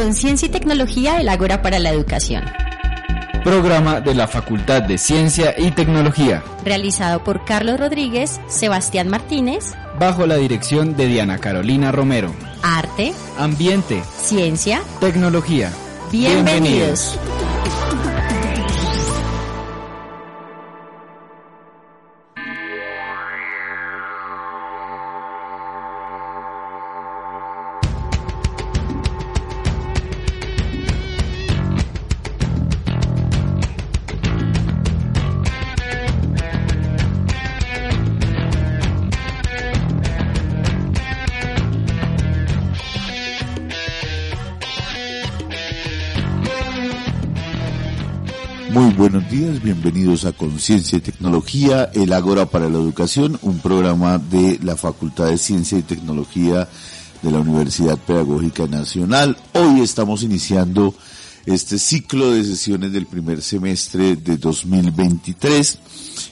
con Ciencia y Tecnología del Ágora para la Educación. Programa de la Facultad de Ciencia y Tecnología. Realizado por Carlos Rodríguez, Sebastián Martínez. Bajo la dirección de Diana Carolina Romero. Arte. Ambiente. Ciencia. Tecnología. Bienvenidos. Muy bienvenidos a Conciencia y Tecnología, el Ágora para la Educación, un programa de la Facultad de Ciencia y Tecnología de la Universidad Pedagógica Nacional. Hoy estamos iniciando este ciclo de sesiones del primer semestre de 2023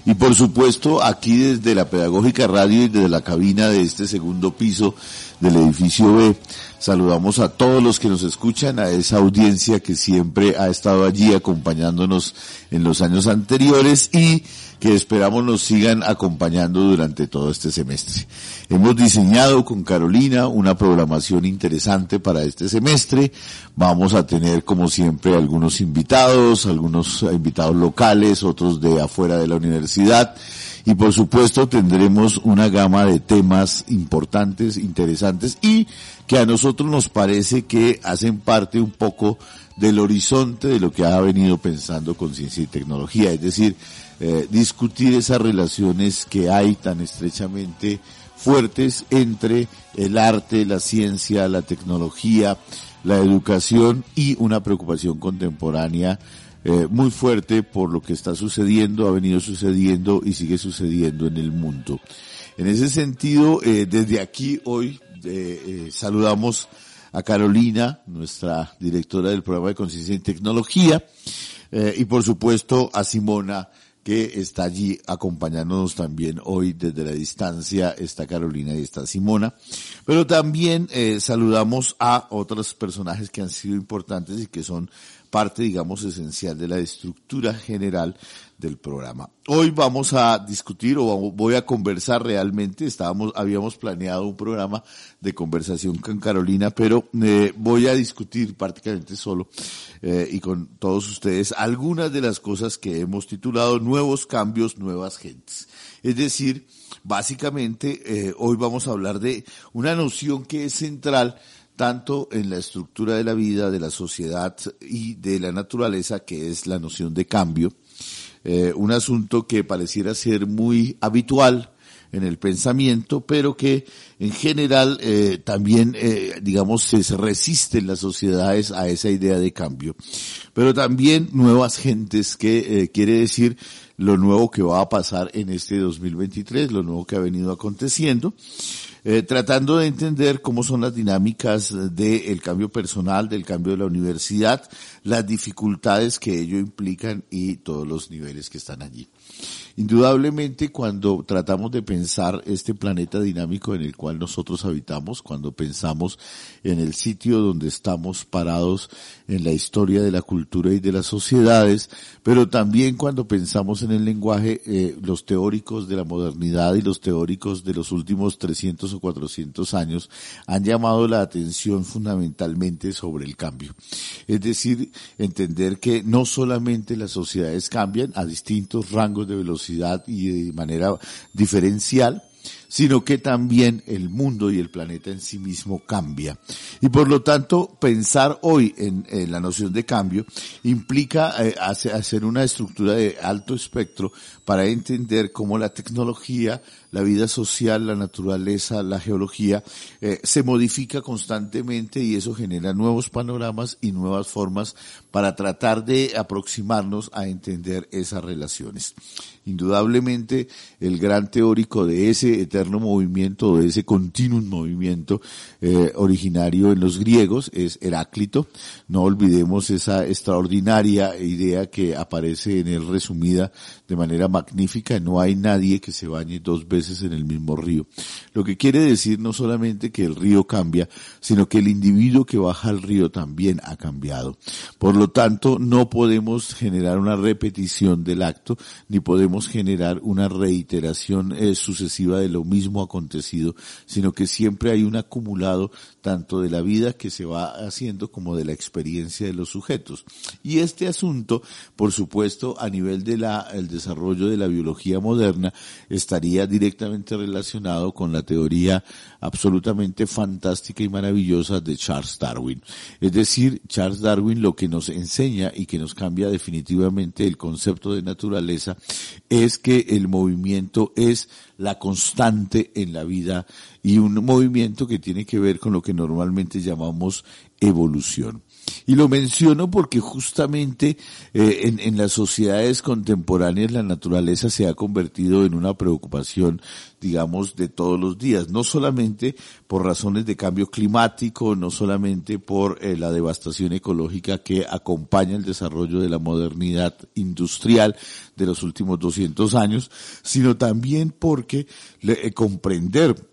y por supuesto aquí desde la Pedagógica Radio y desde la cabina de este segundo piso del edificio B Saludamos a todos los que nos escuchan, a esa audiencia que siempre ha estado allí acompañándonos en los años anteriores y que esperamos nos sigan acompañando durante todo este semestre. Hemos diseñado con Carolina una programación interesante para este semestre. Vamos a tener como siempre algunos invitados, algunos invitados locales, otros de afuera de la universidad y por supuesto tendremos una gama de temas importantes, interesantes y que a nosotros nos parece que hacen parte un poco del horizonte de lo que ha venido pensando con ciencia y tecnología, es decir, eh, discutir esas relaciones que hay tan estrechamente fuertes entre el arte, la ciencia, la tecnología, la educación y una preocupación contemporánea eh, muy fuerte por lo que está sucediendo, ha venido sucediendo y sigue sucediendo en el mundo. En ese sentido, eh, desde aquí hoy saludamos a Carolina, nuestra directora del programa de Conciencia y Tecnología, y por supuesto a Simona, que está allí acompañándonos también hoy desde la distancia, está Carolina y está Simona. Pero también saludamos a otros personajes que han sido importantes y que son parte, digamos, esencial de la estructura general del programa. Hoy vamos a discutir o voy a conversar realmente, estábamos, habíamos planeado un programa de conversación con Carolina, pero eh, voy a discutir prácticamente solo eh, y con todos ustedes algunas de las cosas que hemos titulado Nuevos Cambios, Nuevas Gentes. Es decir, básicamente eh, hoy vamos a hablar de una noción que es central tanto en la estructura de la vida, de la sociedad y de la naturaleza, que es la noción de cambio. Eh, un asunto que pareciera ser muy habitual en el pensamiento, pero que en general eh, también, eh, digamos, se resisten las sociedades a esa idea de cambio. Pero también nuevas gentes, que quiere decir lo nuevo que va a pasar en este 2023, lo nuevo que ha venido aconteciendo. Eh, tratando de entender cómo son las dinámicas del cambio personal, del cambio de la universidad, las dificultades que ello implican y todos los niveles que están allí. Indudablemente cuando tratamos de pensar este planeta dinámico en el cual nosotros habitamos, cuando pensamos en el sitio donde estamos parados en la historia de la cultura y de las sociedades, pero también cuando pensamos en el lenguaje, eh, los teóricos de la modernidad y los teóricos de los últimos 300 o 400 años han llamado la atención fundamentalmente sobre el cambio. Es decir, entender que no solamente las sociedades cambian a distintos rangos de velocidad, y de manera diferencial, sino que también el mundo y el planeta en sí mismo cambia. Y por lo tanto, pensar hoy en, la noción de cambio implica eh, hacer una estructura de alto espectro para entender cómo la tecnología, la vida social, la naturaleza, la geología, eh, se modifica constantemente y eso genera nuevos panoramas y nuevas formas para tratar de aproximarnos a entender esas relaciones. Indudablemente, el gran teórico de ese eterno movimiento, de ese continuum movimiento eh, originario en los griegos, es Heráclito. No olvidemos esa extraordinaria idea que aparece en él resumida de manera magnífica, no hay nadie que se bañe dos veces en el mismo río. Lo que quiere decir no solamente que el río cambia, sino que el individuo que baja al río también ha cambiado. Por lo tanto, no podemos generar una repetición del acto, ni podemos generar una reiteración eh, sucesiva de lo mismo acontecido, sino que siempre hay un tanto de la vida que se va haciendo como de la experiencia de los sujetos. Y este asunto, por supuesto, a nivel de la, el desarrollo de la biología moderna, estaría directamente relacionado con la teoría absolutamente fantástica y maravillosa de Charles Darwin. Es decir, Charles Darwin lo que nos enseña y que nos cambia definitivamente el concepto de naturaleza es que el movimiento es la constante en la vida y un movimiento que tiene que ver con lo que normalmente llamamos evolución. Y lo menciono porque justamente eh, en, en, las sociedades contemporáneas la naturaleza se ha convertido en una preocupación, digamos, de todos los días, no solamente por razones de cambio climático, no solamente por eh, la devastación ecológica que acompaña el desarrollo de la modernidad industrial de los últimos 200 años, sino también porque eh, comprender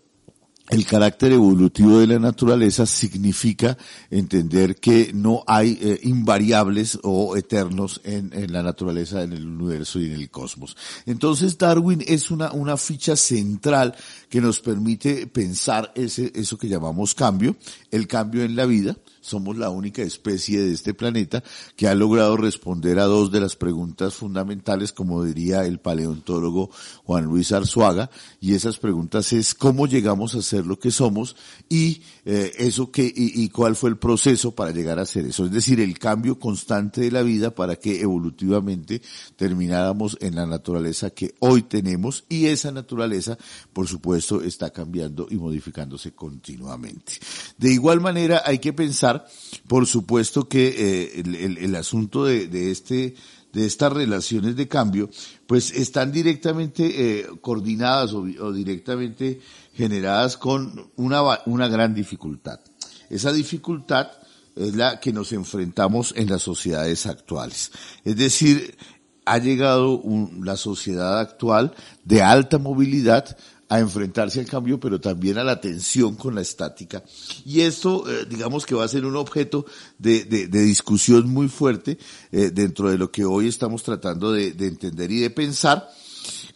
el carácter evolutivo de la naturaleza significa entender que no hay eh, invariables o eternos en, la naturaleza, en el universo y en el cosmos. Entonces Darwin es una ficha central que nos permite pensar ese, eso que llamamos cambio, el cambio en la vida, somos la única especie de este planeta que ha logrado responder a dos de las preguntas fundamentales, como diría el paleontólogo Juan Luis Arzuaga, y esas preguntas es cómo llegamos a ser lo que somos y eh, eso que y, y, cuál fue el proceso para llegar a ser eso, es decir, el cambio constante de la vida para que evolutivamente termináramos en la naturaleza que hoy tenemos. Y esa naturaleza, por supuesto, está cambiando y modificándose continuamente. De igual manera, hay que pensar por supuesto que eh, el, asunto de, este de estas relaciones de cambio, pues están directamente eh, coordinadas o, directamente generadas con una, una gran dificultad. Esa dificultad es la que nos enfrentamos en las sociedades actuales. Es decir, ha llegado la sociedad actual de alta movilidad a enfrentarse al cambio, pero también a la tensión con la estática. Y esto, eh, digamos que va a ser un objeto de, de, discusión muy fuerte eh, dentro de lo que hoy estamos tratando de entender y de pensar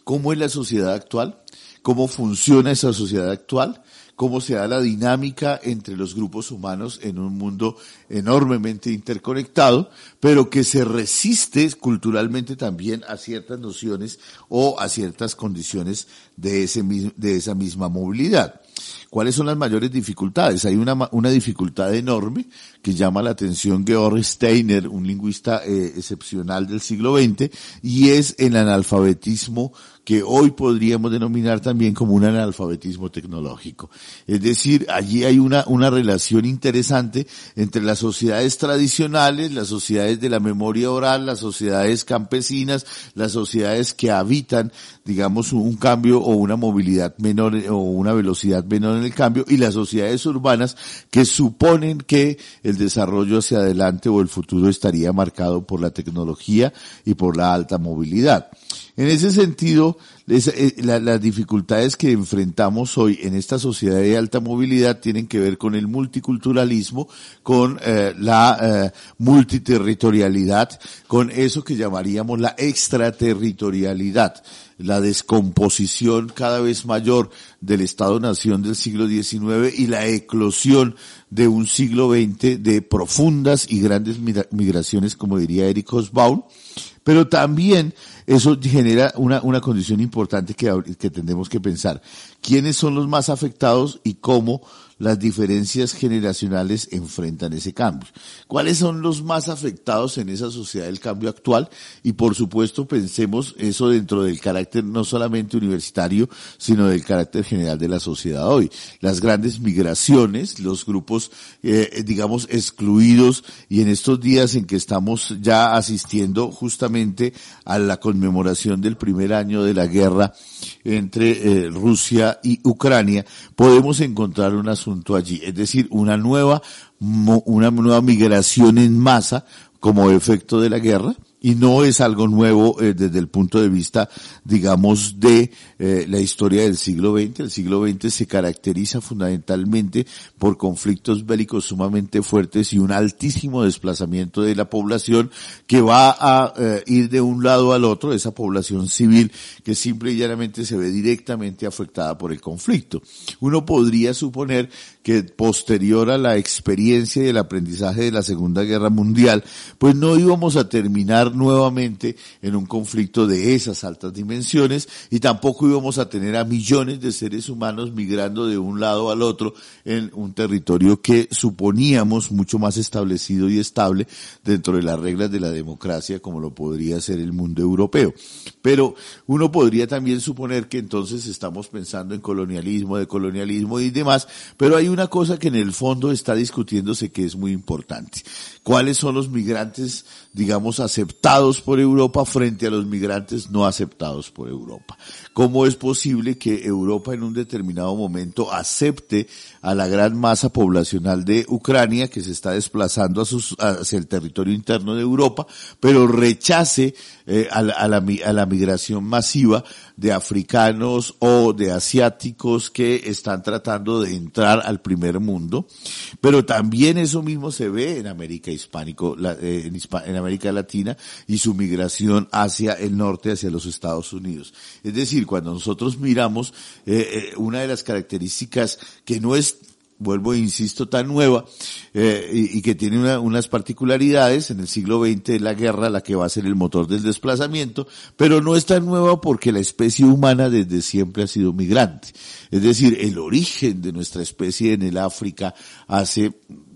cómo es la sociedad actual, cómo funciona esa sociedad actual, cómo se da la dinámica entre los grupos humanos en un mundo enormemente interconectado, pero que se resiste culturalmente también a ciertas nociones o a ciertas condiciones de, ese, de esa misma movilidad. ¿Cuáles son las mayores dificultades? Hay una, una dificultad enorme que llama la atención Georg Steiner, un lingüista eh, excepcional del siglo XX, y es el analfabetismo que hoy podríamos denominar también como un analfabetismo tecnológico. Es decir, allí hay una, una relación interesante entre las sociedades tradicionales, las sociedades de la memoria oral, las sociedades campesinas, las sociedades que habitan, digamos, un cambio o una movilidad menor o una velocidad menor en el cambio y las sociedades urbanas que suponen que el desarrollo hacia adelante o el futuro estaría marcado por la tecnología y por la alta movilidad. En ese sentido, las dificultades que enfrentamos hoy en esta sociedad de alta movilidad tienen que ver con el multiculturalismo, con eh, la eh, multiterritorialidad, con eso que llamaríamos la extraterritorialidad la descomposición cada vez mayor del Estado-Nación del siglo XIX y la eclosión de un siglo XX de profundas y grandes migraciones, como diría Eric Hobsbawm, pero también eso genera una, una condición importante que, que tendremos que pensar. ¿Quiénes son los más afectados y cómo las diferencias generacionales enfrentan ese cambio. ¿Cuáles son los más afectados en esa sociedad del cambio actual? Y por supuesto pensemos eso dentro del carácter no solamente universitario, sino del carácter general de la sociedad hoy. Las grandes migraciones, los grupos, eh, digamos, excluidos y en estos días en que estamos ya asistiendo justamente a la conmemoración del primer año de la guerra entre eh, Rusia y Ucrania, podemos encontrar un asunto allí, es decir, una nueva, una nueva migración en masa como efecto de la guerra, y no es algo nuevo eh, desde el punto de vista, digamos, de eh, la historia del siglo XX. El siglo XX se caracteriza fundamentalmente por conflictos bélicos sumamente fuertes y un altísimo desplazamiento de la población que va a eh, ir de un lado al otro, esa población civil que simple y llanamente se ve directamente afectada por el conflicto. Uno podría suponer que posterior a la experiencia y el aprendizaje de la Segunda Guerra Mundial, pues no íbamos a terminar nuevamente en un conflicto de esas altas dimensiones y tampoco íbamos a tener a millones de seres humanos migrando de un lado al otro en un territorio que suponíamos mucho más establecido y estable dentro de las reglas de la democracia como lo podría ser el mundo europeo. Pero uno podría también suponer que entonces estamos pensando en colonialismo, de colonialismo y demás, pero hay una cosa que en el fondo está discutiéndose que es muy importante. ¿Cuáles son los migrantes, digamos, aceptados por Europa frente a los migrantes no aceptados por Europa? ¿Cómo es posible que Europa en un determinado momento acepte a la gran masa poblacional de Ucrania que se está desplazando hacia el territorio interno de Europa, pero rechace eh, a, la, migración masiva de africanos o de asiáticos que están tratando de entrar al primer mundo, pero también eso mismo se ve en América hispánico, eh, en América Latina y su migración hacia el norte, hacia los Estados Unidos. Es decir, cuando nosotros miramos eh, eh, una de las características que no es vuelvo e insisto, tan nueva eh, y, que tiene unas particularidades. En el siglo XX la guerra la que va a ser el motor del desplazamiento, pero no es tan nueva porque la especie humana desde siempre ha sido migrante. Es decir, el origen de nuestra especie en el África hace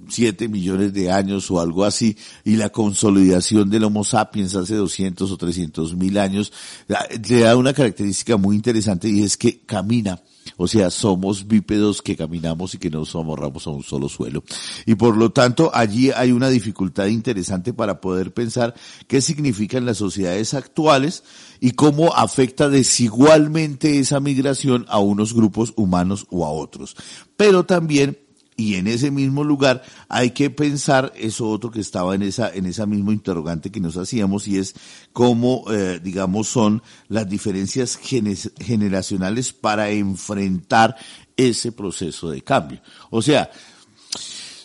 siete millones de años o algo así, y la consolidación del Homo sapiens hace 200 o 300 mil años, le da una característica muy interesante y es que camina o sea, somos bípedos que caminamos y que nos amorramos a un solo suelo. Y por lo tanto, allí hay una dificultad interesante para poder pensar qué significan las sociedades actuales y cómo afecta desigualmente esa migración a unos grupos humanos o a otros. Pero también y en ese mismo lugar hay que pensar eso otro que estaba en esa en esa mismo interrogante que nos hacíamos y es cómo eh, digamos son las diferencias generacionales para enfrentar ese proceso de cambio. O sea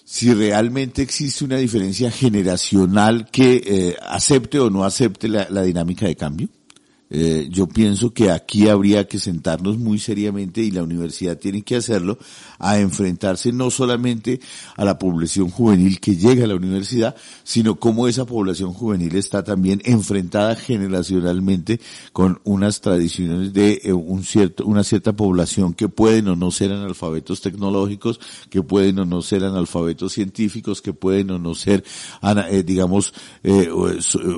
si realmente existe una diferencia generacional que eh, acepte o no acepte la dinámica de cambio eh, yo pienso que aquí habría que sentarnos muy seriamente y la universidad tiene que hacerlo a enfrentarse no solamente a la población juvenil que llega a la universidad, sino cómo esa población juvenil está también enfrentada generacionalmente con unas tradiciones de eh, un cierto, una cierta población que pueden o no ser analfabetos tecnológicos, que pueden o no ser analfabetos científicos, que pueden o no ser, eh, digamos,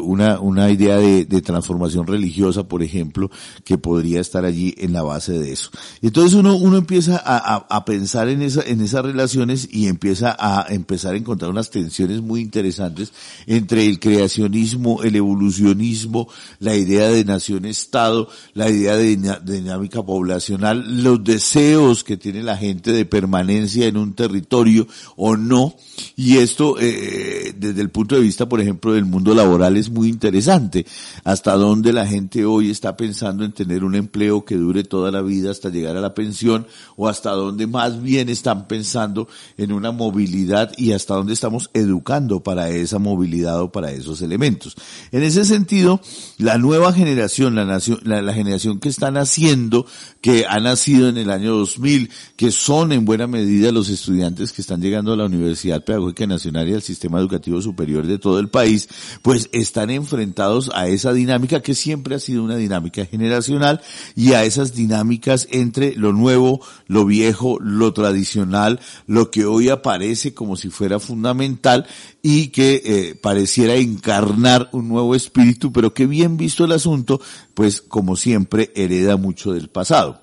una, una idea de transformación religiosa por ejemplo, que podría estar allí en la base de eso. Entonces uno, uno empieza a, a, pensar en, esa, en esas relaciones y empieza a empezar a encontrar unas tensiones muy interesantes entre el creacionismo, el evolucionismo, la idea de nación-estado, la idea de, dinámica poblacional, los deseos que tiene la gente de permanencia en un territorio o no. Y esto, eh, desde el punto de vista, por ejemplo, del mundo laboral es muy interesante. Hasta dónde la gente hoy está pensando en tener un empleo que dure toda la vida hasta llegar a la pensión o hasta dónde más bien están pensando en una movilidad y hasta dónde estamos educando para esa movilidad o para esos elementos. En ese sentido, la nueva generación, la, nación, la, generación que está naciendo, que ha nacido en el año 2000, que son en buena medida los estudiantes que están llegando a la Universidad Pedagógica Nacional y al sistema educativo superior de todo el país, pues están enfrentados a esa dinámica que siempre ha sido una dinámica generacional y a esas dinámicas entre lo nuevo, lo viejo, lo tradicional, lo que hoy aparece como si fuera fundamental y que eh, pareciera encarnar un nuevo espíritu, pero que bien visto el asunto, pues como siempre hereda mucho del pasado.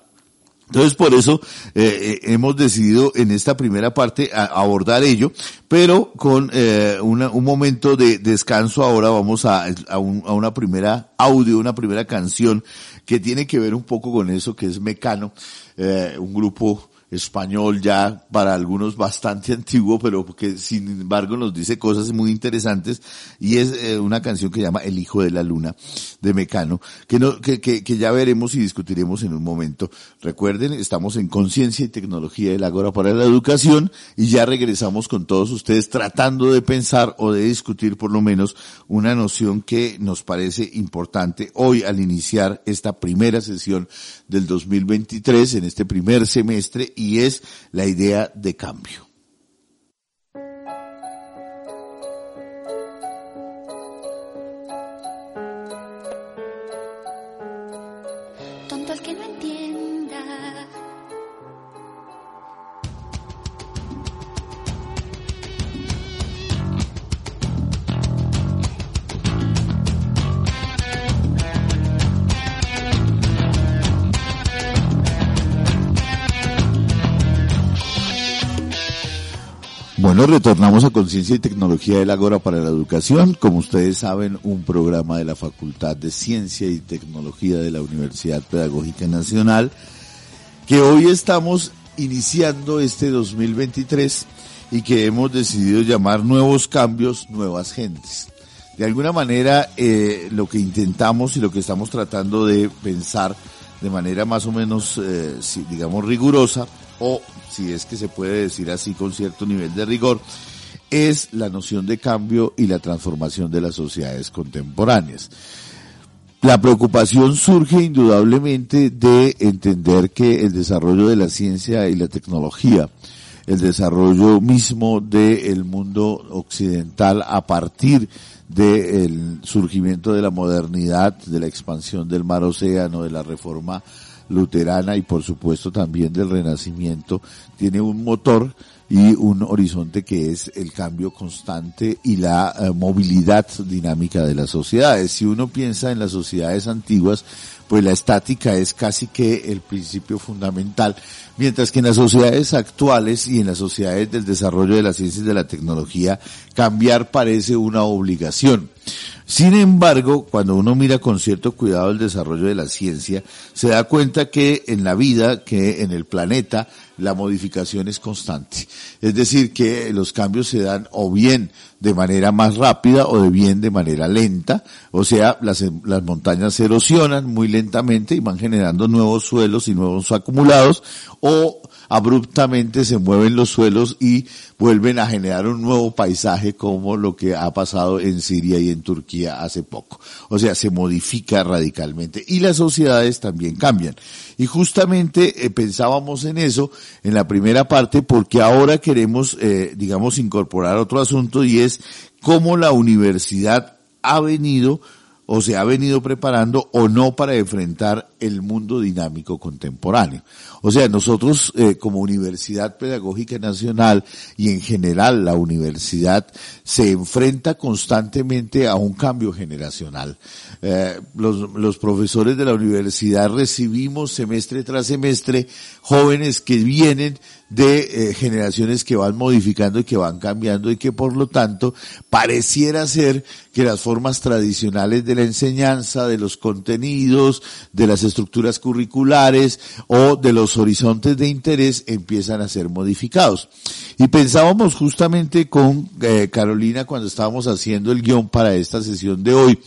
Entonces por eso eh, eh, hemos decidido en esta primera parte abordar ello, pero con eh, un momento de descanso ahora vamos a, a, una primera audio, una primera canción que tiene que ver un poco con eso que es Mecano, un grupo español ya para algunos bastante antiguo, pero que sin embargo nos dice cosas muy interesantes y es eh, una canción que llama El Hijo de la Luna de Mecano, que, no, que, que, que ya veremos y discutiremos en un momento. Recuerden, estamos en Conciencia y Tecnología del Ágora para la Educación y ya regresamos con todos ustedes tratando de pensar o de discutir por lo menos una noción que nos parece importante hoy al iniciar esta primera sesión del 2023 en este primer semestre y es la idea de cambio. Bueno, retornamos a Conciencia y Tecnología del Ágora para la Educación. Como ustedes saben, un programa de la Facultad de Ciencia y Tecnología de la Universidad Pedagógica Nacional, que hoy estamos iniciando este 2023 y que hemos decidido llamar Nuevos Cambios, Nuevas Gentes. De alguna manera, eh, lo que intentamos y lo que estamos tratando de pensar de manera más o menos, eh, digamos, rigurosa, o si es que se puede decir así con cierto nivel de rigor, es la noción de cambio y la transformación de las sociedades contemporáneas. La preocupación surge indudablemente de entender que el desarrollo de la ciencia y la tecnología, el desarrollo mismo del mundo occidental a partir del surgimiento de la modernidad, de la expansión del mar océano, de la reforma luterana y por supuesto también del renacimiento, tiene un motor y un horizonte que es el cambio constante y la eh, movilidad dinámica de las sociedades. Si uno piensa en las sociedades antiguas, pues la estática es casi que el principio fundamental, mientras que en las sociedades actuales y en las sociedades del desarrollo de las ciencias y de la tecnología, cambiar parece una obligación. Sin embargo, cuando uno mira con cierto cuidado el desarrollo de la ciencia, se da cuenta que en la vida, que en el planeta, la modificación es constante. Es decir, que los cambios se dan o bien de manera más rápida o de bien de manera lenta. O sea, las, las montañas se erosionan muy lentamente y van generando nuevos suelos y nuevos acumulados o abruptamente se mueven los suelos y vuelven a generar un nuevo paisaje como lo que ha pasado en Siria y en Turquía hace poco. O sea, se modifica radicalmente y las sociedades también cambian. Y justamente eh, pensábamos en eso en la primera parte porque ahora queremos, eh, digamos, incorporar otro asunto y es cómo la universidad ha venido o se ha venido preparando o no para enfrentar el mundo dinámico contemporáneo. O sea, nosotros eh, como Universidad Pedagógica Nacional y en general la universidad se enfrenta constantemente a un cambio generacional. Eh, los, los profesores de la universidad recibimos semestre tras semestre jóvenes que vienen de eh, generaciones que van modificando y que van cambiando y que por lo tanto pareciera ser que las formas tradicionales de la enseñanza, de los contenidos, de las estructuras curriculares o de los horizontes de interés empiezan a ser modificados. Y pensábamos justamente con eh, Carolina cuando estábamos haciendo el guion para esta sesión de hoy,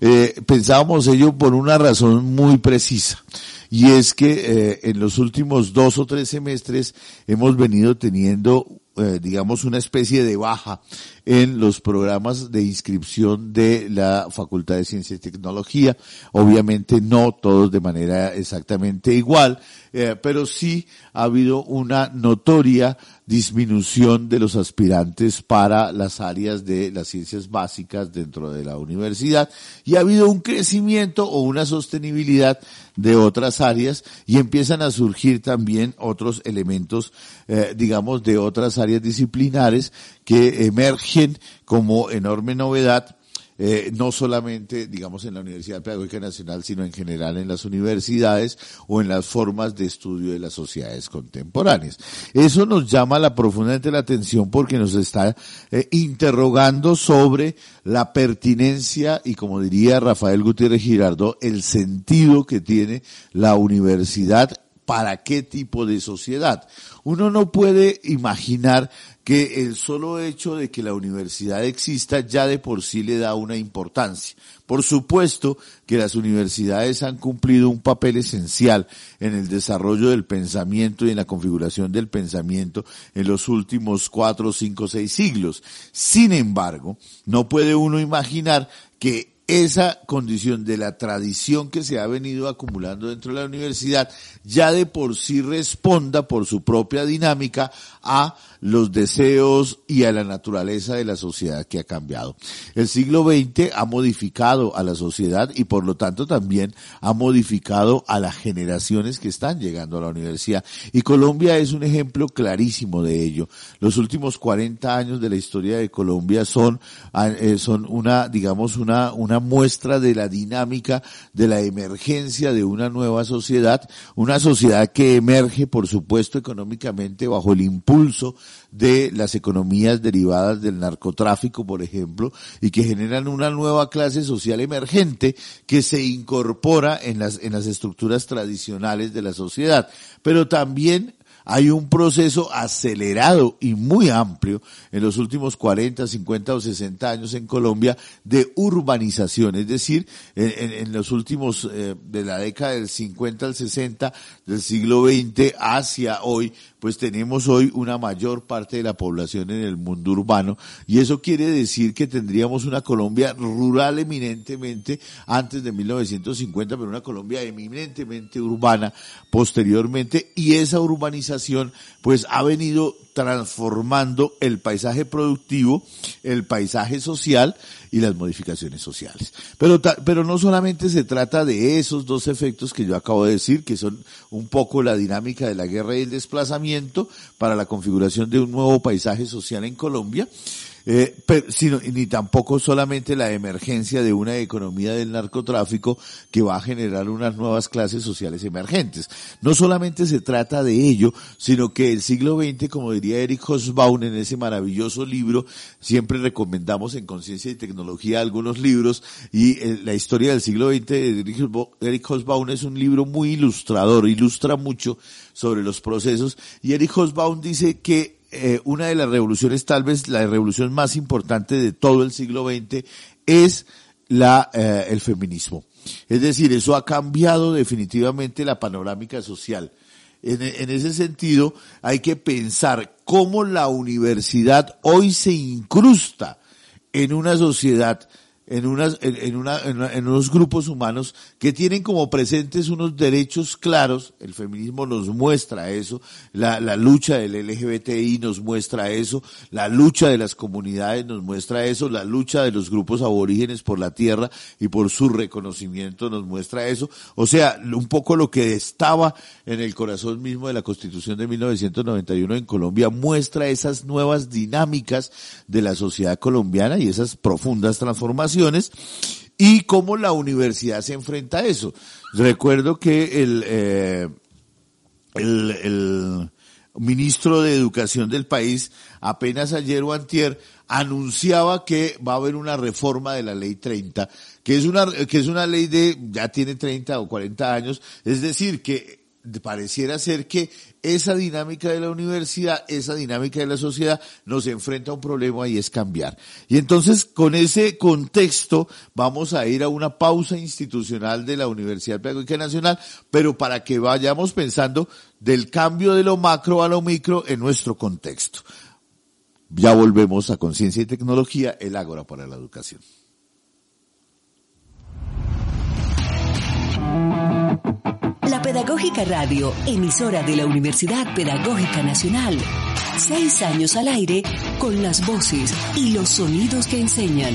eh, pensábamos ello por una razón muy precisa y es que eh, en los últimos dos o tres semestres hemos venido teniendo eh, digamos, una especie de baja en los programas de inscripción de la Facultad de Ciencia y Tecnología. Obviamente no todos de manera exactamente igual, eh, pero sí ha habido una notoria disminución de los aspirantes para las áreas de las ciencias básicas dentro de la universidad y ha habido un crecimiento o una sostenibilidad de otras áreas y empiezan a surgir también otros elementos, eh, digamos, de otras áreas disciplinares que emergen como enorme novedad eh, no solamente, digamos, en la Universidad Pedagógica Nacional, sino en general en las universidades o en las formas de estudio de las sociedades contemporáneas. Eso nos llama la profundamente la atención porque nos está eh, interrogando sobre la pertinencia y, como diría Rafael Gutiérrez Girardot, el sentido que tiene la universidad para qué tipo de sociedad. Uno no puede imaginar que el solo hecho de que la universidad exista ya de por sí le da una importancia. Por supuesto que las universidades han cumplido un papel esencial en el desarrollo del pensamiento y en la configuración del pensamiento en los últimos cuatro, cinco, seis siglos. Sin embargo, no puede uno imaginar que esa condición de la tradición que se ha venido acumulando dentro de la universidad ya de por sí responda por su propia dinámica a los deseos y a la naturaleza de la sociedad que ha cambiado. El siglo XX ha modificado a la sociedad y por lo tanto también ha modificado a las generaciones que están llegando a la universidad. Y Colombia es un ejemplo clarísimo de ello. Los últimos 40 años de la historia de Colombia son, eh, son una, digamos, una, una muestra de la dinámica de la emergencia de una nueva sociedad, una sociedad que emerge, por supuesto, económicamente bajo el impulso de las economías derivadas del narcotráfico, por ejemplo, y que generan una nueva clase social emergente que se incorpora en las, en las estructuras tradicionales de la sociedad. Pero también hay un proceso acelerado y muy amplio en los últimos 40, 50 o 60 años en Colombia de urbanización, es decir, en, los últimos, eh, de la década del 50 al 60 del siglo XX hacia hoy, pues tenemos hoy una mayor parte de la población en el mundo urbano. Y eso quiere decir que tendríamos una Colombia rural eminentemente antes de 1950, pero una Colombia eminentemente urbana posteriormente. Y esa urbanización pues ha venido transformando el paisaje productivo, el paisaje social y las modificaciones sociales. Pero, pero no solamente se trata de esos dos efectos que yo acabo de decir, que son un poco la dinámica de la guerra y el desplazamiento para la configuración de un nuevo paisaje social en Colombia, eh, sino, ni tampoco solamente la emergencia de una economía del narcotráfico que va a generar unas nuevas clases sociales emergentes. No solamente se trata de ello, sino que el siglo XX, como diría Eric Hobsbawm en ese maravilloso libro, siempre recomendamos en Conciencia y Tecnología algunos libros, y eh, la historia del siglo XX de Eric Hobsbawm es un libro muy ilustrador, ilustra mucho sobre los procesos, y Eric Hobsbawm dice que eh, una de las revoluciones, tal vez la revolución más importante de todo el siglo XX, es la, eh, el feminismo. Es decir, eso ha cambiado definitivamente la panorámica social. En, en, ese sentido, hay que pensar cómo la universidad hoy se incrusta en una sociedad en, unas, en, una, en, unos grupos humanos que tienen como presentes unos derechos claros, el feminismo nos muestra eso, la, la lucha del LGBTI nos muestra eso, la lucha de las comunidades nos muestra eso, la lucha de los grupos aborígenes por la tierra y por su reconocimiento nos muestra eso, o sea, un poco lo que estaba en el corazón mismo de la Constitución de 1991 en Colombia muestra esas nuevas dinámicas de la sociedad colombiana y esas profundas transformaciones y cómo la universidad se enfrenta a eso. Recuerdo que el, eh, el, el ministro de Educación del país apenas ayer o antier anunciaba que va a haber una reforma de la ley 30, que es una, que es una ley de, ya tiene 30 o 40 años, es decir, que pareciera ser que esa dinámica de la universidad, esa dinámica de la sociedad nos enfrenta a un problema y es cambiar. Y entonces con ese contexto vamos a ir a una pausa institucional de la Universidad Pedagógica Nacional, pero para que vayamos pensando del cambio de lo macro a lo micro en nuestro contexto. Ya volvemos a Conciencia y Tecnología, el Ágora para la Educación. La Pedagógica Radio, emisora de la Universidad Pedagógica Nacional, Seis años al aire con las voces y los sonidos que enseñan.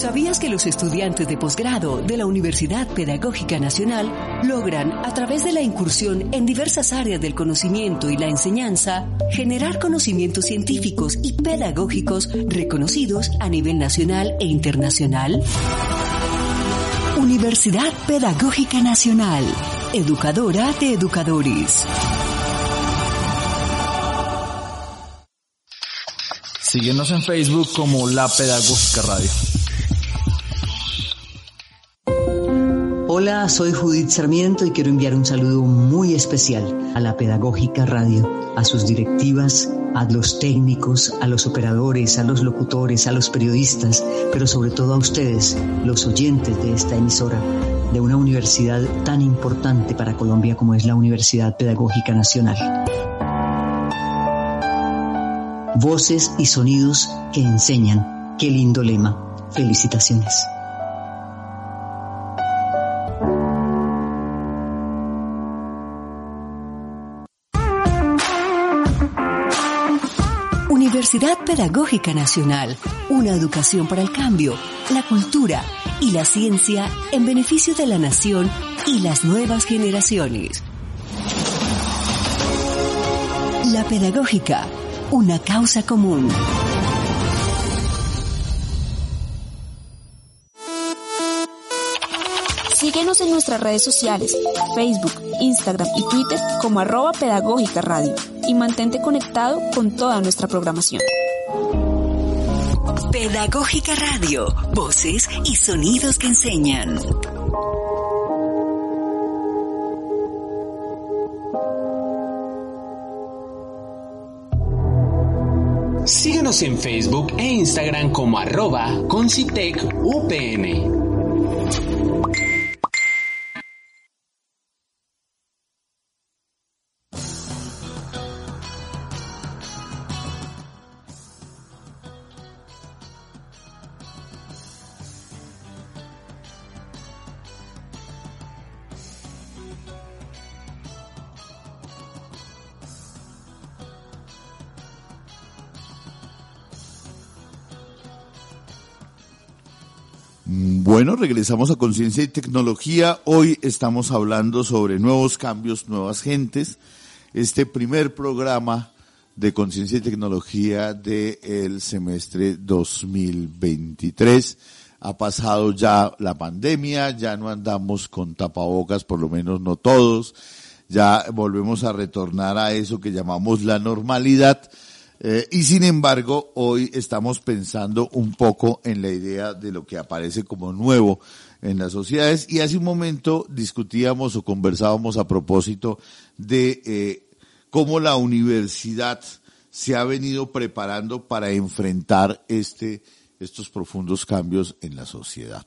¿Sabías que los estudiantes de posgrado de la Universidad Pedagógica Nacional logran, a través de la incursión en diversas áreas del conocimiento y la enseñanza, generar conocimientos científicos y pedagógicos reconocidos a nivel nacional e internacional? Universidad Pedagógica Nacional, educadora de educadores. Síguenos en Facebook como La Pedagógica Radio. Hola, soy Judith Sarmiento y quiero enviar un saludo muy especial a la Pedagógica Radio, a sus directivas, a los técnicos, a los operadores, a los locutores, a los periodistas, pero sobre todo a ustedes, los oyentes de esta emisora, de una universidad tan importante para Colombia como es la Universidad Pedagógica Nacional. Voces y sonidos que enseñan. Qué lindo lema. Felicitaciones. Universidad Pedagógica Nacional, una educación para el cambio, la cultura y la ciencia en beneficio de la nación y las nuevas generaciones. La Pedagógica, una causa común. Síguenos en nuestras redes sociales, Facebook, Instagram y Twitter como arroba pedagógica radio y mantente conectado con toda nuestra programación. Pedagógica Radio, voces y sonidos que enseñan. Síguenos en Facebook e Instagram como arroba Concitec regresamos a Conciencia y Tecnología. Hoy estamos hablando sobre nuevos cambios, nuevas gentes. Este primer programa de Conciencia y Tecnología del semestre 2023. Ha pasado ya la pandemia, ya no andamos con tapabocas, por lo menos no todos. Ya volvemos a retornar a eso que llamamos la normalidad eh, y sin embargo, hoy estamos pensando un poco en la idea de lo que aparece como nuevo en las sociedades y hace un momento discutíamos o conversábamos a propósito de eh, cómo la universidad se ha venido preparando para enfrentar este, estos profundos cambios en la sociedad.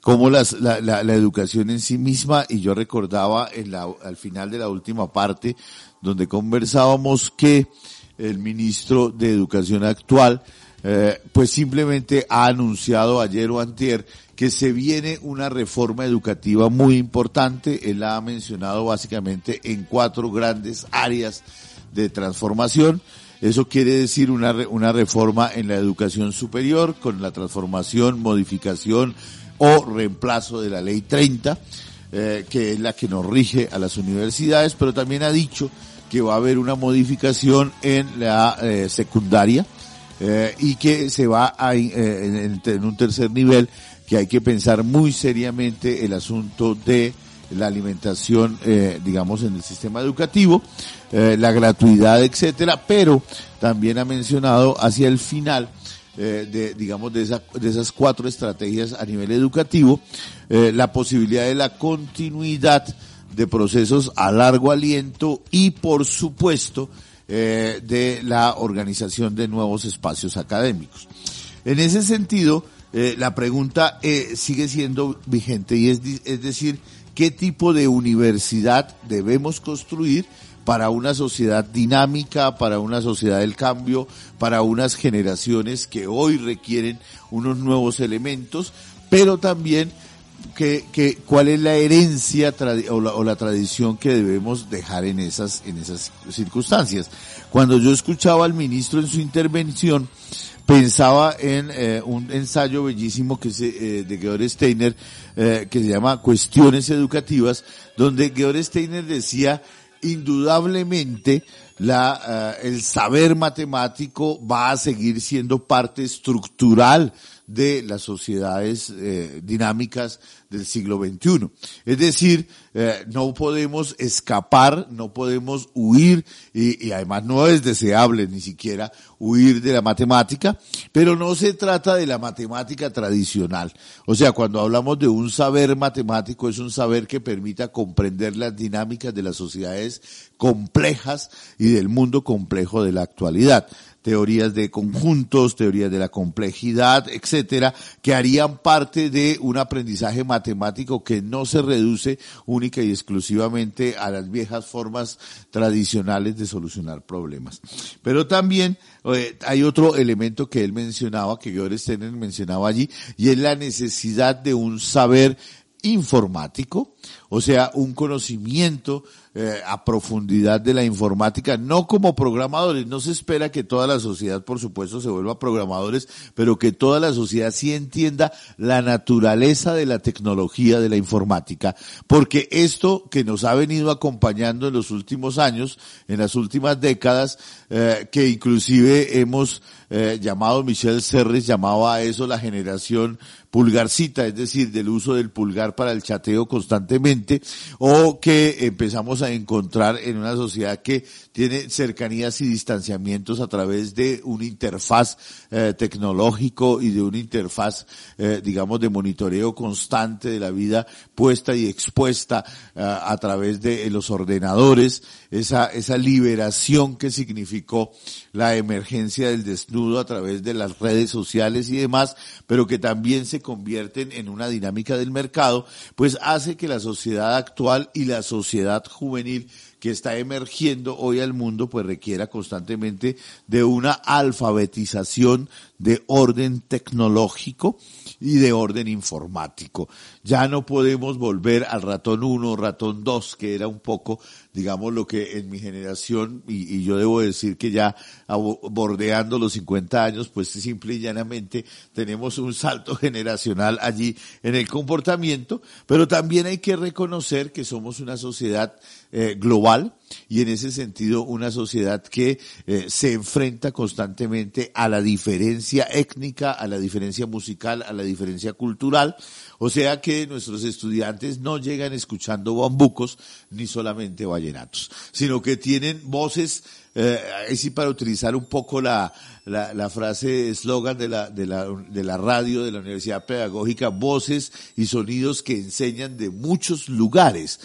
Cómo las, la, la, la, educación en sí misma, y yo recordaba en la, al final de la última parte, donde conversábamos que el ministro de Educación actual, eh, pues simplemente ha anunciado ayer o antier que se viene una reforma educativa muy importante. Él la ha mencionado básicamente en cuatro grandes áreas de transformación. Eso quiere decir una, una reforma en la educación superior con la transformación, modificación o reemplazo de la ley 30, eh, que es la que nos rige a las universidades, pero también ha dicho que va a haber una modificación en la eh, secundaria eh, y que se va a, eh, en, en, un tercer nivel que hay que pensar muy seriamente el asunto de la alimentación, eh, digamos, en el sistema educativo, eh, la gratuidad, etcétera, pero también ha mencionado hacia el final eh, de, digamos, de, esa, de esas cuatro estrategias a nivel educativo, la posibilidad de la continuidad de procesos a largo aliento y, por supuesto, eh, de la organización de nuevos espacios académicos. En ese sentido, eh, la pregunta eh, sigue siendo vigente y es, es decir, ¿qué tipo de universidad debemos construir para una sociedad dinámica, para una sociedad del cambio, para unas generaciones que hoy requieren unos nuevos elementos, pero también que, que, cuál es la herencia o la, o la, tradición que debemos dejar en esas, en esas circunstancias. Cuando yo escuchaba al ministro en su intervención, pensaba en eh, un ensayo bellísimo que se, eh, de Georg Steiner eh, que se llama Cuestiones Educativas, donde Georg Steiner decía indudablemente la, el saber matemático va a seguir siendo parte estructural de las sociedades eh, dinámicas del siglo XXI. Es decir, eh, no podemos escapar, no podemos huir, y, y, además no es deseable ni siquiera huir de la matemática, pero no se trata de la matemática tradicional. O sea, cuando hablamos de un saber matemático, es un saber que permita comprender las dinámicas de las sociedades complejas y del mundo complejo de la actualidad teorías de conjuntos, teorías de la complejidad, etcétera, que harían parte de un aprendizaje matemático que no se reduce única y exclusivamente a las viejas formas tradicionales de solucionar problemas. Pero también eh, hay otro elemento que él mencionaba, que Georg Steiner mencionaba allí, y es la necesidad de un saber informático, o sea, un conocimiento eh, a profundidad de la informática, no como programadores. No se espera que toda la sociedad, por supuesto, se vuelva programadores, pero que toda la sociedad sí entienda la naturaleza de la tecnología de la informática, porque esto que nos ha venido acompañando en los últimos años, en las últimas décadas, eh, que inclusive hemos eh, llamado, Michel Serres llamaba a eso la generación pulgarcita, es decir, del uso del pulgar para el chateo constantemente, o que empezamos a encontrar en una sociedad que tiene cercanías y distanciamientos a través de un interfaz eh, tecnológico y de una interfaz, eh, digamos, de monitoreo constante de la vida puesta y expuesta eh, a través de los ordenadores, esa, esa liberación que significó la emergencia del desnudo a través de las redes sociales y demás, pero que también se convierten en una dinámica del mercado, pues hace que la sociedad actual y la sociedad juvenil que está emergiendo hoy al mundo, pues requiera constantemente de una alfabetización de orden tecnológico y de orden informático. Ya no podemos volver al ratón 1, ratón 2, que era un poco, digamos, lo que en mi generación, y, yo debo decir que ya bordeando los 50 años, pues simple y llanamente tenemos un salto generacional allí en el comportamiento, pero también hay que reconocer que somos una sociedad eh, global y en ese sentido una sociedad que eh, se enfrenta constantemente a la diferencia étnica, a la diferencia musical, a la diferencia cultural. O sea que nuestros estudiantes no llegan escuchando bambucos ni solamente vallenatos, sino que tienen voces eh, sí para utilizar un poco la, la, frase eslogan de la, de, la, de la radio de la Universidad Pedagógica, voces y sonidos que enseñan de muchos lugares,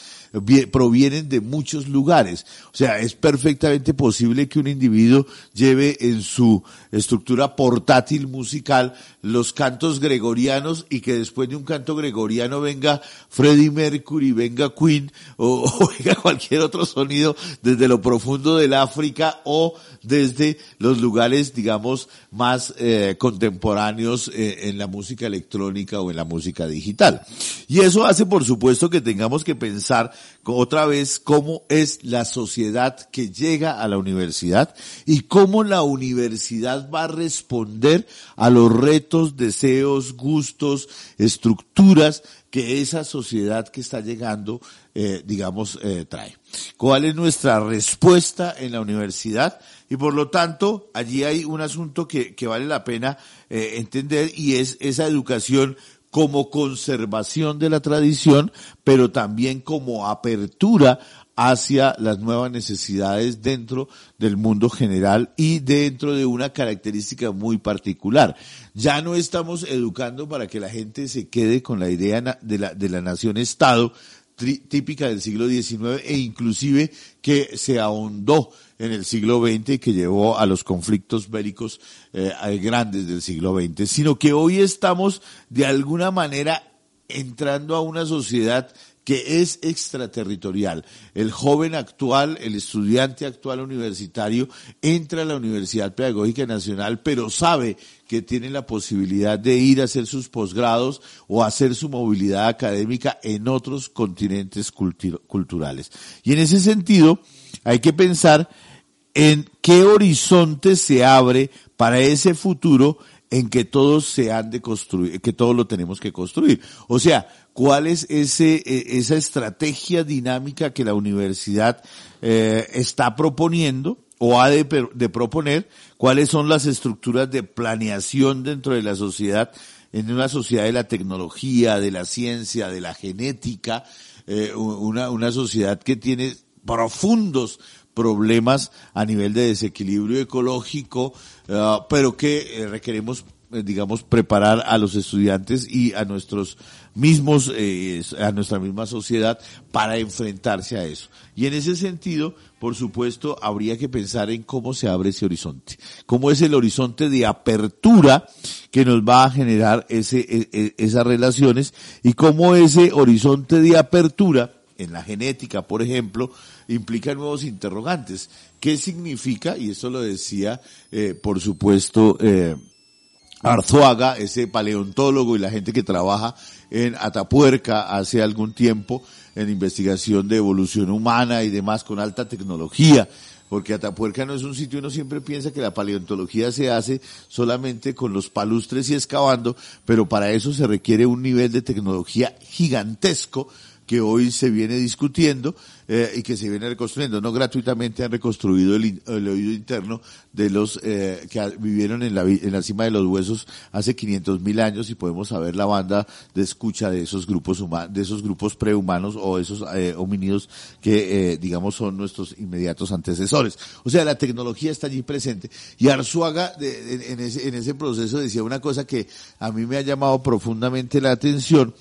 provienen de muchos lugares. O sea, es perfectamente posible que un individuo lleve en su estructura portátil musical los cantos gregorianos y que después de un canto gregoriano venga Freddie Mercury, venga Queen o, o venga cualquier otro sonido desde lo profundo del África o desde los lugares, digamos, más eh, contemporáneos eh, en la música electrónica o en la música digital. Y eso hace, por supuesto, que tengamos que pensar otra vez cómo es la sociedad que llega a la universidad y cómo la universidad va a responder a los retos, deseos, gustos, estructuras que esa sociedad que está llegando, eh, digamos, eh, trae. ¿Cuál es nuestra respuesta en la universidad? Y por lo tanto, allí hay un asunto que, que vale la pena eh, entender y es esa educación como conservación de la tradición, pero también como apertura hacia las nuevas necesidades dentro del mundo general y dentro de una característica muy particular. Ya no estamos educando para que la gente se quede con la idea de la, de la nación-estado típica del siglo XIX e inclusive que se ahondó en el siglo XX y que llevó a los conflictos bélicos eh, grandes del siglo XX, sino que hoy estamos de alguna manera entrando a una sociedad que es extraterritorial. El joven actual, el estudiante actual universitario, entra a la Universidad Pedagógica Nacional, pero sabe que tiene la posibilidad de ir a hacer sus posgrados o hacer su movilidad académica en otros continentes culturales. Y en ese sentido, hay que pensar en qué horizonte se abre para ese futuro en que todos se han de construir, que todos lo tenemos que construir. O sea, cuál es ese, e, esa estrategia dinámica que la universidad eh, está proponiendo o ha de, proponer, cuáles son las estructuras de planeación dentro de la sociedad, en una sociedad de la tecnología, de la ciencia, de la genética, eh, una, sociedad que tiene profundos problemas a nivel de desequilibrio ecológico, eh, pero que eh, requeremos digamos, preparar a los estudiantes y a nuestros mismos, a nuestra misma sociedad para enfrentarse a eso. Y en ese sentido, por supuesto, habría que pensar en cómo se abre ese horizonte, cómo es el horizonte de apertura que nos va a generar ese, e, e, esas relaciones y cómo ese horizonte de apertura en la genética, por ejemplo, implica nuevos interrogantes. ¿Qué significa? Y eso lo decía, eh, por supuesto, eh, Arzuaga, ese paleontólogo y la gente que trabaja en Atapuerca hace algún tiempo en investigación de evolución humana y demás con alta tecnología porque Atapuerca no es un sitio, uno siempre piensa que la paleontología se hace solamente con los palustres y excavando, pero para eso se requiere un nivel de tecnología gigantesco que hoy se viene discutiendo eh, y que se viene reconstruyendo. No gratuitamente han reconstruido el, oído interno de los eh, que vivieron en la, en la cima de los huesos hace 500 mil años y podemos saber la banda de escucha de esos grupos humanos, de esos grupos prehumanos o esos eh, homínidos que eh, digamos son nuestros inmediatos antecesores. O sea, la tecnología está allí presente. Y Arzuaga de, en, ese, en ese proceso decía una cosa que a mí me ha llamado profundamente la atención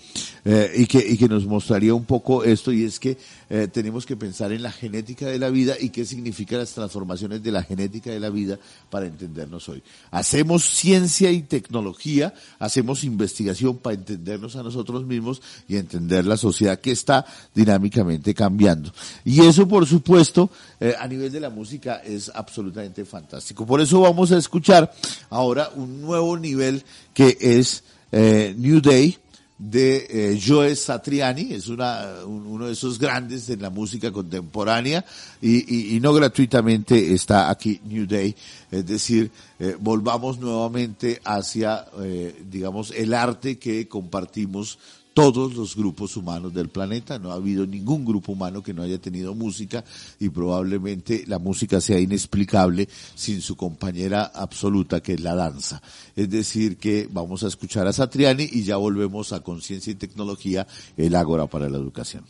eh, y, que, y que nos mostraría un poco esto y es que eh, tenemos que pensar en la genética de la vida y qué significan las transformaciones de la genética de la vida para entendernos hoy. Hacemos ciencia y tecnología, hacemos investigación para entendernos a nosotros mismos y entender la sociedad que está dinámicamente cambiando. Y eso, por supuesto, eh, a nivel de la música es absolutamente fantástico. Por eso vamos a escuchar ahora un nuevo nivel que es eh, New Day de eh, Joe Satriani, es una, uno de esos grandes de la música contemporánea y, y, no gratuitamente está aquí New Day, es decir, eh, volvamos nuevamente hacia, eh, digamos, el arte que compartimos todos los grupos humanos del planeta. No ha habido ningún grupo humano que no haya tenido música y probablemente la música sea inexplicable sin su compañera absoluta que es la danza. Es decir, que vamos a escuchar a Satriani y ya volvemos a Conciencia y Tecnología, el Ágora para la Educación.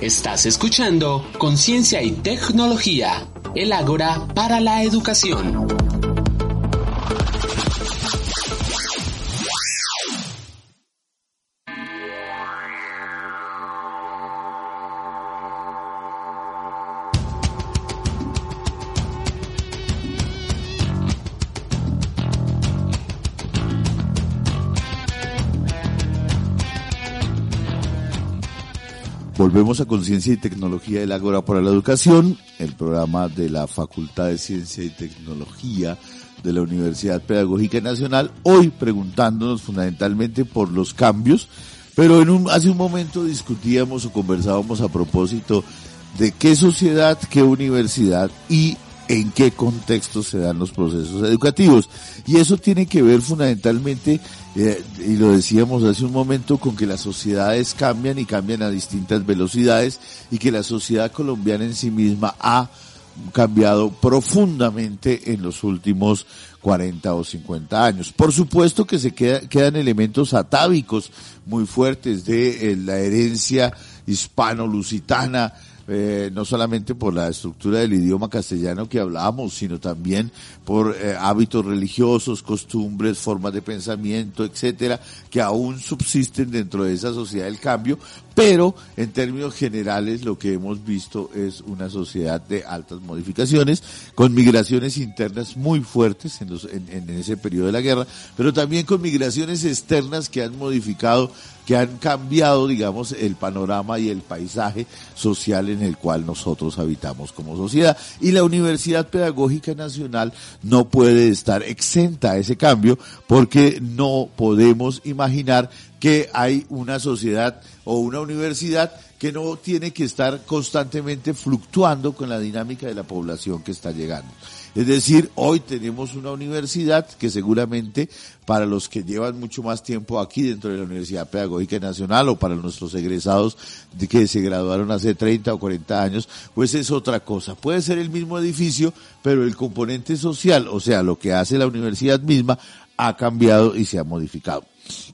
Estás escuchando Conciencia y Tecnología, el Ágora para la Educación. Volvemos a Conciencia y Tecnología del Ágora para la Educación, el programa de la Facultad de Ciencia y Tecnología de la Universidad Pedagógica Nacional, hoy preguntándonos fundamentalmente por los cambios, pero en un, hace un momento discutíamos o conversábamos a propósito de qué sociedad, qué universidad y en qué contexto se dan los procesos educativos. Y eso tiene que ver fundamentalmente, eh, y lo decíamos hace un momento, con que las sociedades cambian y cambian a distintas velocidades y que la sociedad colombiana en sí misma ha cambiado profundamente en los últimos 40 o 50 años. Por supuesto que se quedan elementos atávicos muy fuertes de eh, la herencia hispano-lusitana, eh, no solamente por la estructura del idioma castellano que hablábamos, sino también por eh, hábitos religiosos, costumbres, formas de pensamiento, etcétera, que aún subsisten dentro de esa sociedad del cambio, pero en términos generales lo que hemos visto es una sociedad de altas modificaciones, con migraciones internas muy fuertes en, los, en, en ese periodo de la guerra, pero también con migraciones externas que han modificado que han cambiado, digamos, el panorama y el paisaje social en el cual nosotros habitamos como sociedad. Y la Universidad Pedagógica Nacional no puede estar exenta a ese cambio porque no podemos imaginar que hay una sociedad o una universidad que no tiene que estar constantemente fluctuando con la dinámica de la población que está llegando. Es decir, hoy tenemos una universidad que seguramente para los que llevan mucho más tiempo aquí dentro de la Universidad Pedagógica Nacional o para nuestros egresados que se graduaron hace 30 o 40 años, pues es otra cosa. Puede ser el mismo edificio, pero el componente social, o sea, lo que hace la universidad misma, ha cambiado y se ha modificado.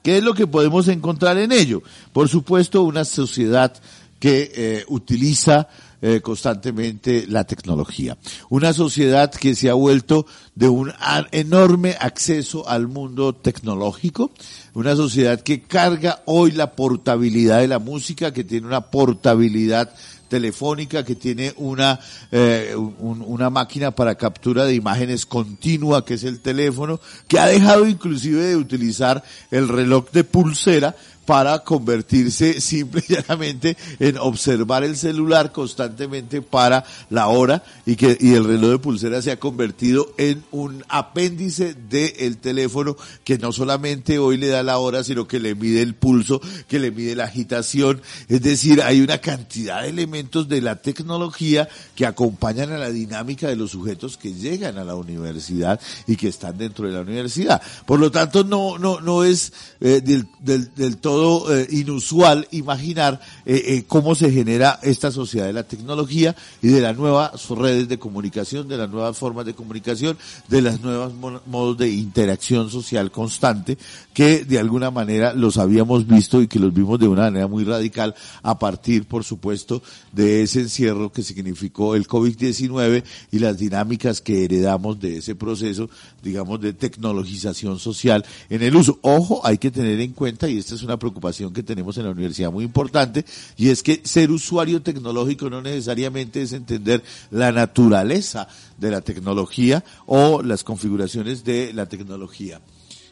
¿Qué es lo que podemos encontrar en ello? Por supuesto, una sociedad que eh, utiliza eh, constantemente la tecnología. Una sociedad que se ha vuelto de un enorme acceso al mundo tecnológico, una sociedad que carga hoy la portabilidad de la música, que tiene una portabilidad telefónica que tiene una eh, una máquina para captura de imágenes continua que es el teléfono que ha dejado inclusive de utilizar el reloj de pulsera para convertirse simple y llanamente en observar el celular constantemente para la hora y que y el reloj de pulsera se ha convertido en un apéndice del teléfono que no solamente hoy le da la hora sino que le mide el pulso, que le mide la agitación, es decir, hay una cantidad de elementos de la tecnología que acompañan a la dinámica de los sujetos que llegan a la universidad y que están dentro de la universidad. Por lo tanto, no no no es eh, del, del, del todo todo eh, inusual imaginar eh, eh, cómo se genera esta sociedad de la tecnología y de las nuevas redes de comunicación, de las nuevas formas de comunicación, de las nuevos modos de interacción social constante que de alguna manera los habíamos visto y que los vimos de una manera muy radical a partir, por supuesto, de ese encierro que significó el COVID-19 y las dinámicas que heredamos de ese proceso, digamos, de tecnologización social en el uso. Ojo, hay que tener en cuenta, y esta es una preocupación que tenemos en la universidad muy importante, y es que ser usuario tecnológico no necesariamente es entender la naturaleza de la tecnología o las configuraciones de la tecnología.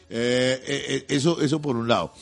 Eh, eh, eh eso, eso por un lado.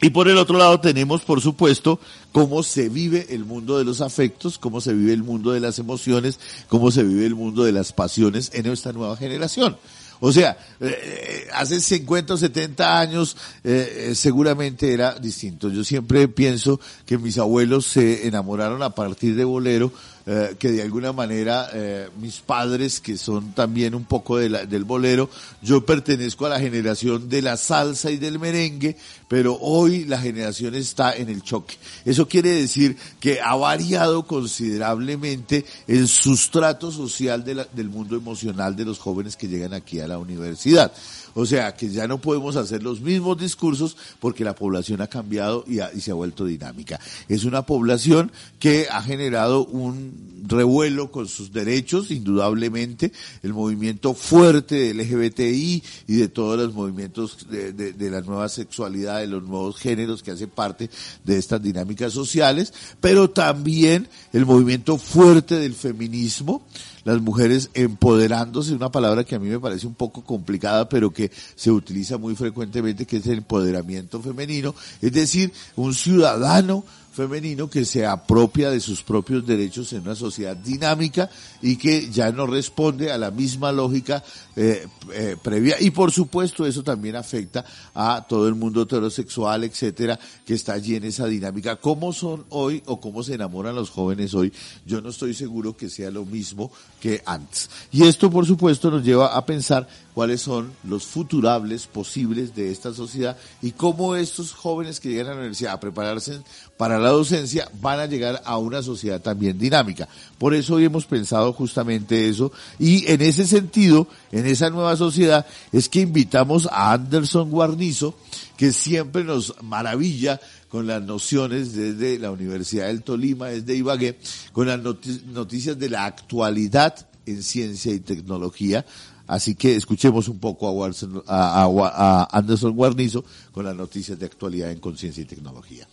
Y por el otro lado tenemos, por supuesto, cómo se vive el mundo de los afectos, cómo se vive el mundo de las emociones, cómo se vive el mundo de las pasiones en esta nueva generación. O sea, eh, hace 50 o 70 años eh, seguramente era distinto. Yo siempre pienso que mis abuelos se enamoraron a partir de bolero eh, que de alguna manera eh, mis padres, que son también un poco de la, del bolero, yo pertenezco a la generación de la salsa y del merengue, pero hoy la generación está en el choque. Eso quiere decir que ha variado considerablemente el sustrato social de la, del mundo emocional de los jóvenes que llegan aquí a la universidad. O sea, que ya no podemos hacer los mismos discursos porque la población ha cambiado y, y se ha vuelto dinámica. Es una población que ha generado un revuelo con sus derechos, indudablemente, el movimiento fuerte del LGBTI y de todos los movimientos de, de, la nueva sexualidad, de los nuevos géneros que hace parte de estas dinámicas sociales, pero también el movimiento fuerte del feminismo, las mujeres empoderándose, una palabra que a mí me parece un poco complicada, pero que se utiliza muy frecuentemente, que es el empoderamiento femenino, es decir, un ciudadano femenino que se apropia de sus propios derechos en una sociedad dinámica y que ya no responde a la misma lógica eh, eh, previa y por supuesto eso también afecta a todo el mundo heterosexual, etcétera, que está allí en esa dinámica. ¿Cómo son hoy o cómo se enamoran los jóvenes hoy? Yo no estoy seguro que sea lo mismo que antes. Y esto por supuesto nos lleva a pensar cuáles son los futurables posibles de esta sociedad y cómo estos jóvenes que llegan a la universidad a prepararse para la docencia van a llegar a una sociedad también dinámica. Por eso hoy hemos pensado justamente eso y en ese sentido, en esa nueva sociedad, es que invitamos a Anderson Guarnizo, que siempre nos maravilla con las nociones desde la Universidad del Tolima, desde Ibagué, con las noticias de la actualidad en ciencia y tecnología Así que escuchemos un poco a, a Anderson Guarnizo con las noticias de actualidad en Conciencia y Tecnología.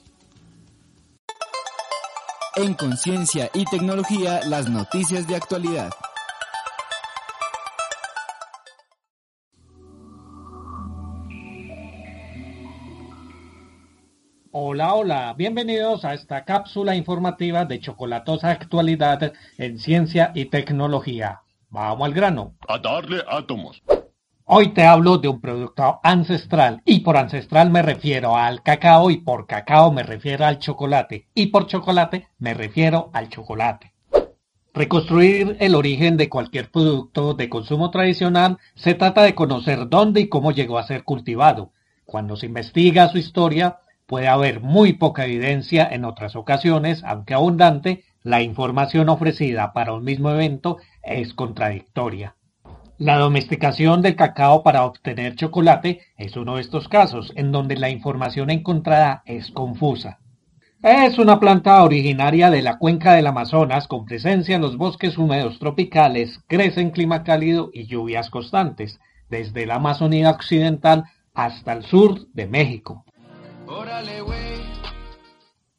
En Conciencia y Tecnología, las noticias de actualidad. Hola, hola, bienvenidos a esta cápsula informativa de chocolatosa actualidad en ciencia y tecnología. Vamos al grano. A darle átomos. Hoy te hablo de un producto ancestral y por ancestral me refiero al cacao y por cacao me refiero al chocolate y por chocolate me refiero al chocolate. Reconstruir el origen de cualquier producto de consumo tradicional se trata de conocer dónde y cómo llegó a ser cultivado. Cuando se investiga su historia, puede haber muy poca evidencia en otras ocasiones, aunque abundante, la información ofrecida para un mismo evento es contradictoria. La domesticación del cacao para obtener chocolate es uno de estos casos, en donde la información encontrada es confusa. Es una planta originaria de la cuenca del Amazonas con presencia en los bosques húmedos tropicales, crece en clima cálido y lluvias constantes, desde la Amazonía occidental hasta el sur de México.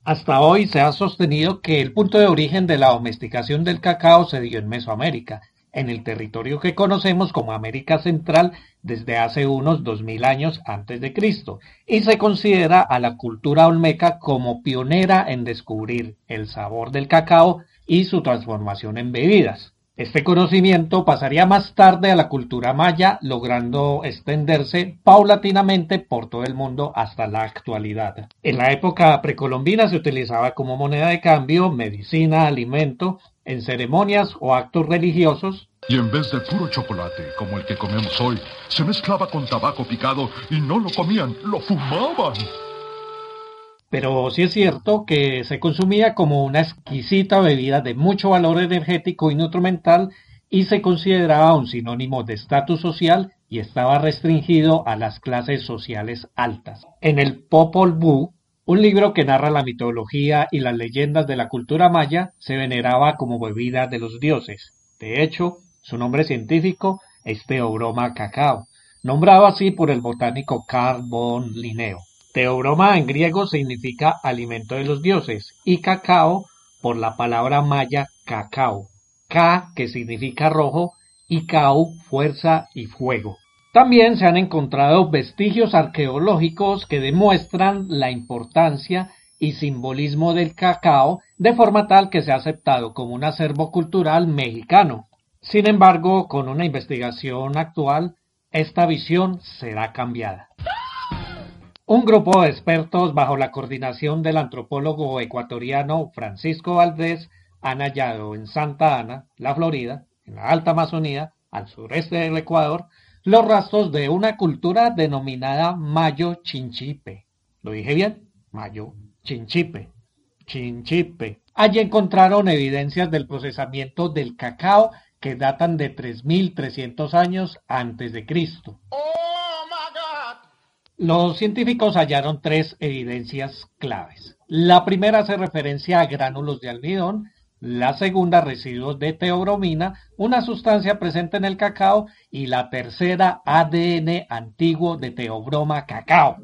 Hasta hoy se ha sostenido que el punto de origen de la domesticación del cacao se dio en Mesoamérica, en el territorio que conocemos como América Central desde hace unos 2000 años antes de Cristo, y se considera a la cultura olmeca como pionera en descubrir el sabor del cacao y su transformación en bebidas. Este conocimiento pasaría más tarde a la cultura maya, logrando extenderse paulatinamente por todo el mundo hasta la actualidad. En la época precolombina se utilizaba como moneda de cambio, medicina, alimento, en ceremonias o actos religiosos. Y en vez de puro chocolate, como el que comemos hoy, se mezclaba con tabaco picado y no lo comían, lo fumaban. Pero sí es cierto que se consumía como una exquisita bebida de mucho valor energético y nutrimental y se consideraba un sinónimo de estatus social y estaba restringido a las clases sociales altas. En el Popol Vuh, un libro que narra la mitología y las leyendas de la cultura maya, se veneraba como bebida de los dioses. De hecho, su nombre científico es Teobroma cacao, nombrado así por el botánico Carl von Linneo. Teobroma en griego significa alimento de los dioses y cacao por la palabra maya cacao, ka que significa rojo y kau fuerza y fuego. También se han encontrado vestigios arqueológicos que demuestran la importancia y simbolismo del cacao de forma tal que se ha aceptado como un acervo cultural mexicano. Sin embargo, con una investigación actual, esta visión será cambiada. Un grupo de expertos bajo la coordinación del antropólogo ecuatoriano Francisco Valdés han hallado en Santa Ana, la Florida, en la Alta Amazonía, al sureste del Ecuador, los rastros de una cultura denominada Mayo Chinchipe. ¿Lo dije bien? Mayo Chinchipe. Chinchipe. Allí encontraron evidencias del procesamiento del cacao que datan de 3.300 años antes de Cristo. Los científicos hallaron tres evidencias claves. La primera hace referencia a gránulos de almidón, la segunda residuos de teobromina, una sustancia presente en el cacao, y la tercera ADN antiguo de teobroma cacao.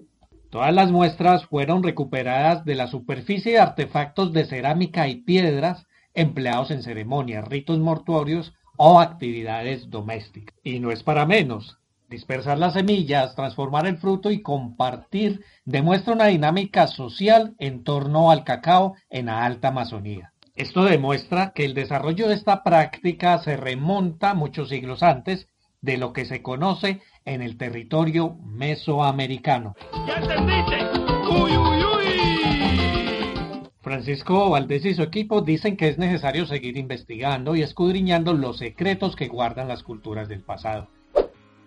Todas las muestras fueron recuperadas de la superficie de artefactos de cerámica y piedras empleados en ceremonias, ritos mortuorios o actividades domésticas. Y no es para menos. Dispersar las semillas, transformar el fruto y compartir demuestra una dinámica social en torno al cacao en la alta Amazonía. Esto demuestra que el desarrollo de esta práctica se remonta muchos siglos antes de lo que se conoce en el territorio mesoamericano. ¿Ya entendiste? ¡Uy, uy, uy! Francisco Valdés y su equipo dicen que es necesario seguir investigando y escudriñando los secretos que guardan las culturas del pasado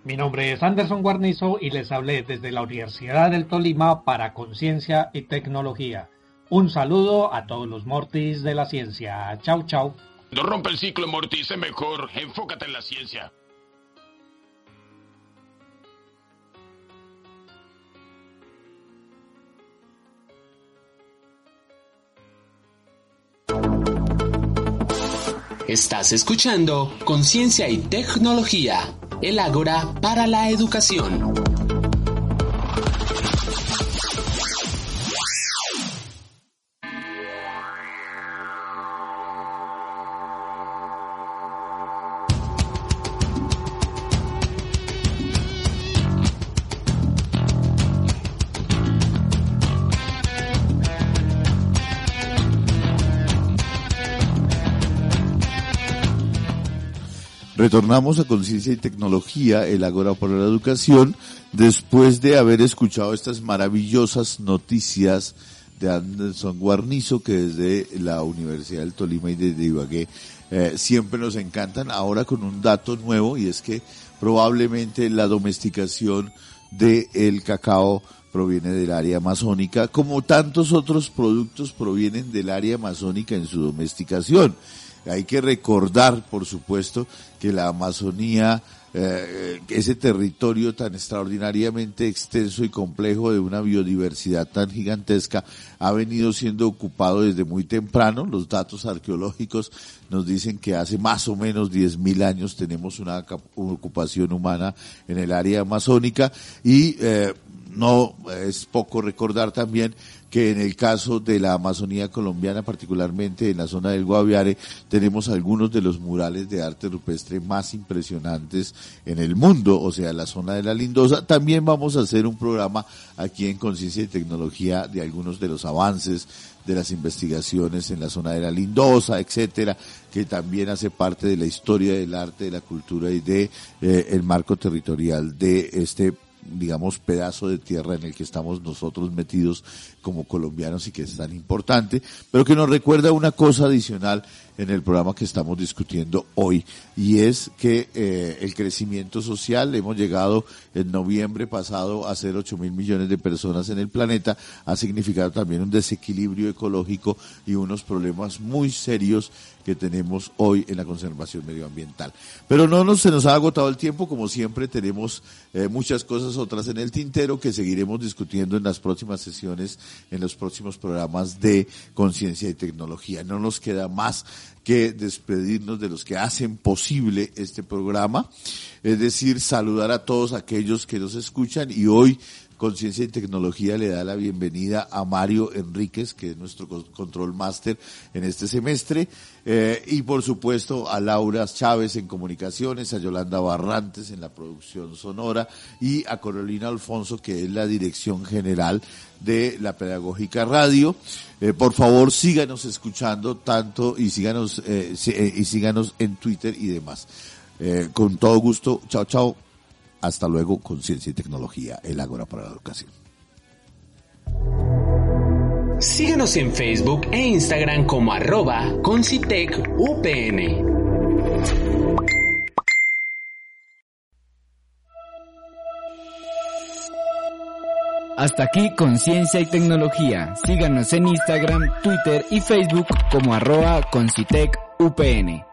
mi nombre es Anderson Guarnizo y les hablé desde la Universidad del Tolima para Conciencia y Tecnología. Un saludo a todos los mortis de la ciencia. Chau, chau. No rompe el ciclo, Mortis, sé mejor. Enfócate en la ciencia. Estás escuchando Conciencia y Tecnología el Ágora para la Educación. Retornamos a Conciencia y Tecnología, el Agora para la Educación, después de haber escuchado estas maravillosas noticias de Anderson Guarnizo, que desde la Universidad del Tolima y de Ibagué eh, siempre nos encantan. Ahora con un dato nuevo, y es que probablemente la domesticación del cacao proviene del área amazónica, como tantos otros productos provienen del área amazónica en su domesticación. Hay que recordar, por supuesto, que la Amazonía, eh, ese territorio tan extraordinariamente extenso y complejo de una biodiversidad tan gigantesca, ha venido siendo ocupado desde muy temprano. Los datos arqueológicos nos dicen que hace más o menos 10.000 años tenemos una, ocupación humana en el área amazónica y eh, no es poco recordar también que en el caso de la Amazonía colombiana, particularmente en la zona del Guaviare, tenemos algunos de los murales de arte rupestre más impresionantes en el mundo, o sea, la zona de la Lindosa. También vamos a hacer un programa aquí en Conciencia y Tecnología de algunos de los avances de las investigaciones en la zona de la Lindosa, etcétera, que también hace parte de la historia del arte, de la cultura y de eh, el marco territorial de este digamos, pedazo de tierra en el que estamos nosotros metidos como colombianos y que es tan importante, pero que nos recuerda una cosa adicional en el programa que estamos discutiendo hoy y es que eh, el crecimiento social, hemos llegado en noviembre pasado a ser 8 mil millones de personas en el planeta, ha significado también un desequilibrio ecológico y unos problemas muy serios que tenemos hoy en la conservación medioambiental. Pero no nos, se nos ha agotado el tiempo, como siempre tenemos eh, muchas cosas otras en el tintero que seguiremos discutiendo en las próximas sesiones, en los próximos programas de conciencia y tecnología. No nos queda más que despedirnos de los que hacen posible este programa, es decir, saludar a todos aquellos que nos escuchan y hoy Conciencia y Tecnología le da la bienvenida a Mario Enríquez, que es nuestro control máster en este semestre, eh, y por supuesto a Laura Chávez en comunicaciones, a Yolanda Barrantes en la producción sonora y a Carolina Alfonso, que es la dirección general de la Pedagógica Radio. Eh, por favor, síganos escuchando tanto y síganos, eh, y síganos en Twitter y demás. con todo gusto, chao, chao. Hasta luego, Conciencia y Tecnología, el Ágora para la Educación. Síguenos en Facebook e Instagram como arroba Concitec Hasta aquí Conciencia y Tecnología. Síganos en Instagram, Twitter y Facebook como arroba Concitec UPN.